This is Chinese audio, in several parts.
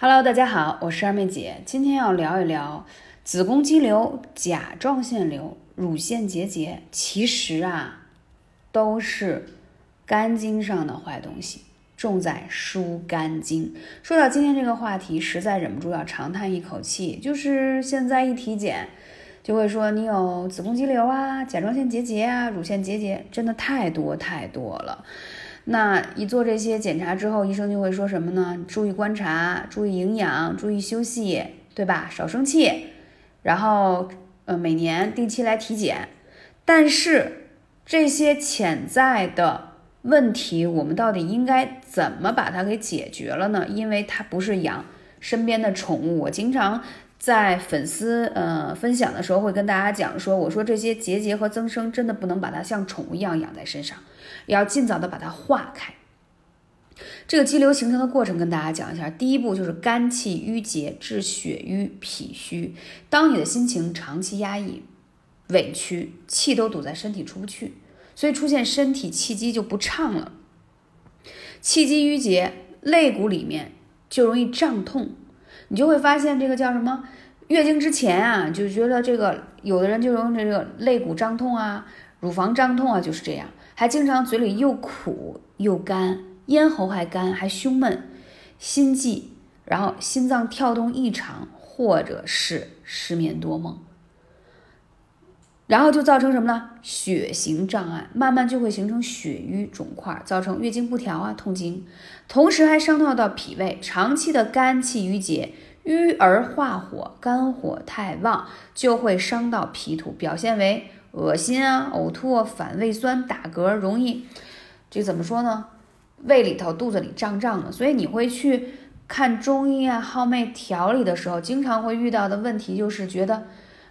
Hello，大家好，我是二妹姐，今天要聊一聊子宫肌瘤、甲状腺瘤、乳腺结节，其实啊都是肝经上的坏东西，重在疏肝经。说到今天这个话题，实在忍不住要长叹一口气，就是现在一体检就会说你有子宫肌瘤啊、甲状腺结节啊、乳腺结节，真的太多太多了。那一做这些检查之后，医生就会说什么呢？注意观察，注意营养，注意休息，对吧？少生气，然后呃每年定期来体检。但是这些潜在的问题，我们到底应该怎么把它给解决了呢？因为它不是养身边的宠物，我经常在粉丝呃分享的时候会跟大家讲说，我说这些结节和增生真的不能把它像宠物一样养在身上。要尽早的把它化开。这个肌瘤形成的过程跟大家讲一下。第一步就是肝气郁结致血瘀脾虚。当你的心情长期压抑、委屈，气都堵在身体出不去，所以出现身体气机就不畅了。气机郁结，肋骨里面就容易胀痛。你就会发现这个叫什么？月经之前啊，就觉得这个有的人就容易这个肋骨胀痛啊，乳房胀痛啊，就是这样。还经常嘴里又苦又干，咽喉还干，还胸闷，心悸，然后心脏跳动异常，或者是失眠多梦，然后就造成什么呢？血型障碍，慢慢就会形成血瘀肿块，造成月经不调啊，痛经，同时还伤到到脾胃，长期的肝气郁结，郁而化火，肝火太旺，就会伤到脾土，表现为。恶心啊，呕吐，啊反胃酸，打嗝，容易，这怎么说呢？胃里头、肚子里胀胀的，所以你会去看中医啊，号脉调理的时候，经常会遇到的问题就是觉得，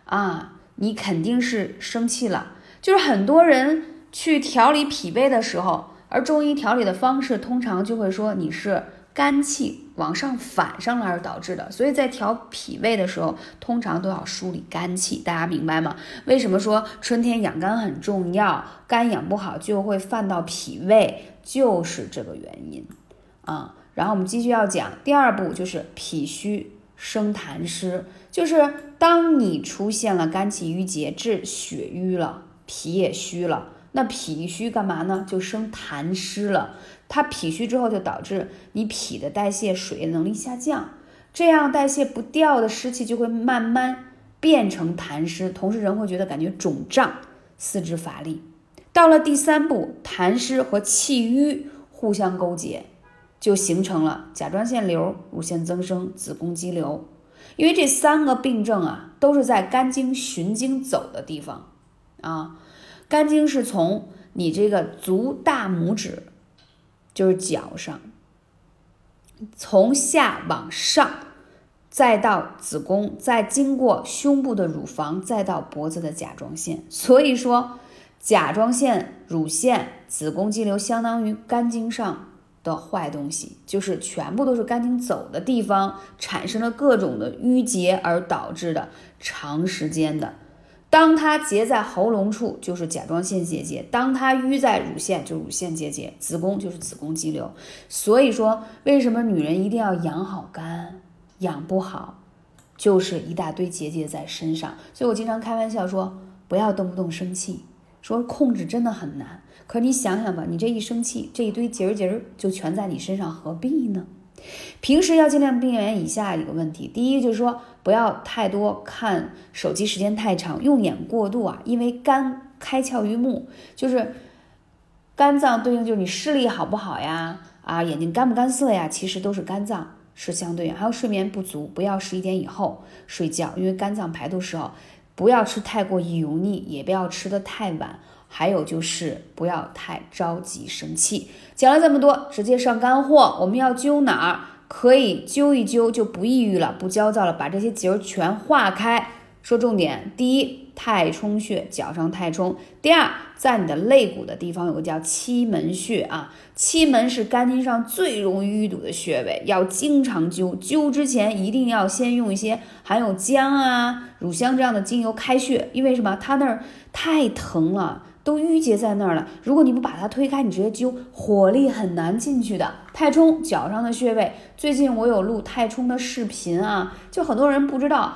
啊，你肯定是生气了。就是很多人去调理脾胃的时候，而中医调理的方式通常就会说你是。肝气往上反上来而导致的，所以在调脾胃的时候，通常都要梳理肝气，大家明白吗？为什么说春天养肝很重要？肝养不好就会犯到脾胃，就是这个原因啊。然后我们继续要讲第二步，就是脾虚生痰湿，就是当你出现了肝气郁结致血瘀了，脾也虚了。那脾虚干嘛呢？就生痰湿了。它脾虚之后，就导致你脾的代谢水液能力下降，这样代谢不掉的湿气就会慢慢变成痰湿，同时人会觉得感觉肿胀，四肢乏力。到了第三步，痰湿和气瘀互相勾结，就形成了甲状腺瘤、乳腺增生、子宫肌瘤。因为这三个病症啊，都是在肝经循经走的地方啊。肝经是从你这个足大拇指，就是脚上，从下往上，再到子宫，再经过胸部的乳房，再到脖子的甲状腺。所以说，甲状腺、乳腺、子宫肌瘤相当于肝经上的坏东西，就是全部都是肝经走的地方，产生了各种的淤结而导致的长时间的。当它结在喉咙处，就是甲状腺结节；当它淤在乳腺，就乳腺结节；子宫就是子宫肌瘤。所以说，为什么女人一定要养好肝？养不好，就是一大堆结节在身上。所以我经常开玩笑说，不要动不动生气，说控制真的很难。可你想想吧，你这一生气，这一堆结儿结儿就全在你身上，何必呢？平时要尽量避免以下一个问题：第一，就是说不要太多看手机时间太长，用眼过度啊，因为肝开窍于目，就是肝脏对应就是你视力好不好呀，啊，眼睛干不干涩呀，其实都是肝脏是相对应。还有睡眠不足，不要十一点以后睡觉，因为肝脏排毒时候不要吃太过油腻，也不要吃的太晚。还有就是不要太着急生气。讲了这么多，直接上干货。我们要灸哪儿？可以灸一灸，就不抑郁了，不焦躁了，把这些结儿全化开。说重点：第一，太冲穴，脚上太冲；第二，在你的肋骨的地方有个叫期门穴啊，期门是肝经上最容易淤堵的穴位，要经常灸。灸之前一定要先用一些含有姜啊、乳香这样的精油开穴，因为什么？它那儿太疼了。都淤结在那儿了。如果你不把它推开，你直接灸，火力很难进去的。太冲脚上的穴位，最近我有录太冲的视频啊，就很多人不知道。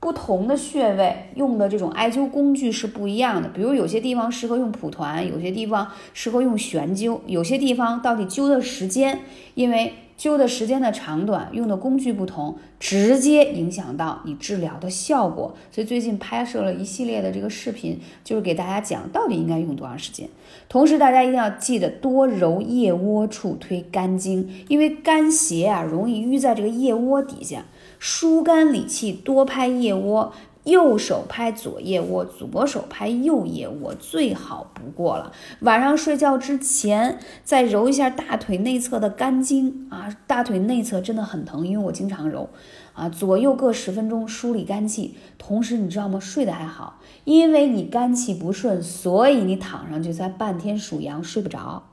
不同的穴位用的这种艾灸工具是不一样的，比如有些地方适合用蒲团，有些地方适合用悬灸，有些地方到底灸的时间，因为灸的时间的长短，用的工具不同，直接影响到你治疗的效果。所以最近拍摄了一系列的这个视频，就是给大家讲到底应该用多长时间。同时，大家一定要记得多揉腋窝处推肝经，因为肝邪啊容易淤在这个腋窝底下。疏肝理气，多拍腋窝，右手拍左腋窝，左手拍右腋窝，最好不过了。晚上睡觉之前再揉一下大腿内侧的肝经啊，大腿内侧真的很疼，因为我经常揉啊，左右各十分钟梳理肝气。同时，你知道吗？睡得还好，因为你肝气不顺，所以你躺上去才半天属羊，睡不着。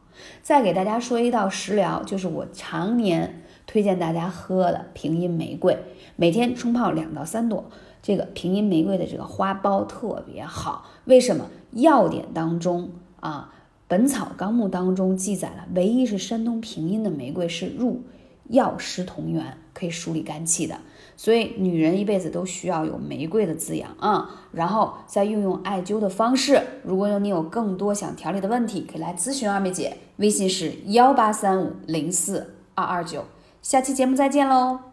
再给大家说一道食疗，就是我常年。推荐大家喝的平阴玫瑰，每天冲泡两到三朵。这个平阴玫瑰的这个花苞特别好，为什么？药典当中啊，《本草纲目》当中记载了，唯一是山东平阴的玫瑰是入药食同源，可以梳理肝气的。所以女人一辈子都需要有玫瑰的滋养啊。然后再运用艾灸的方式。如果有你有更多想调理的问题，可以来咨询二妹姐，微信是幺八三五零四二二九。下期节目再见喽。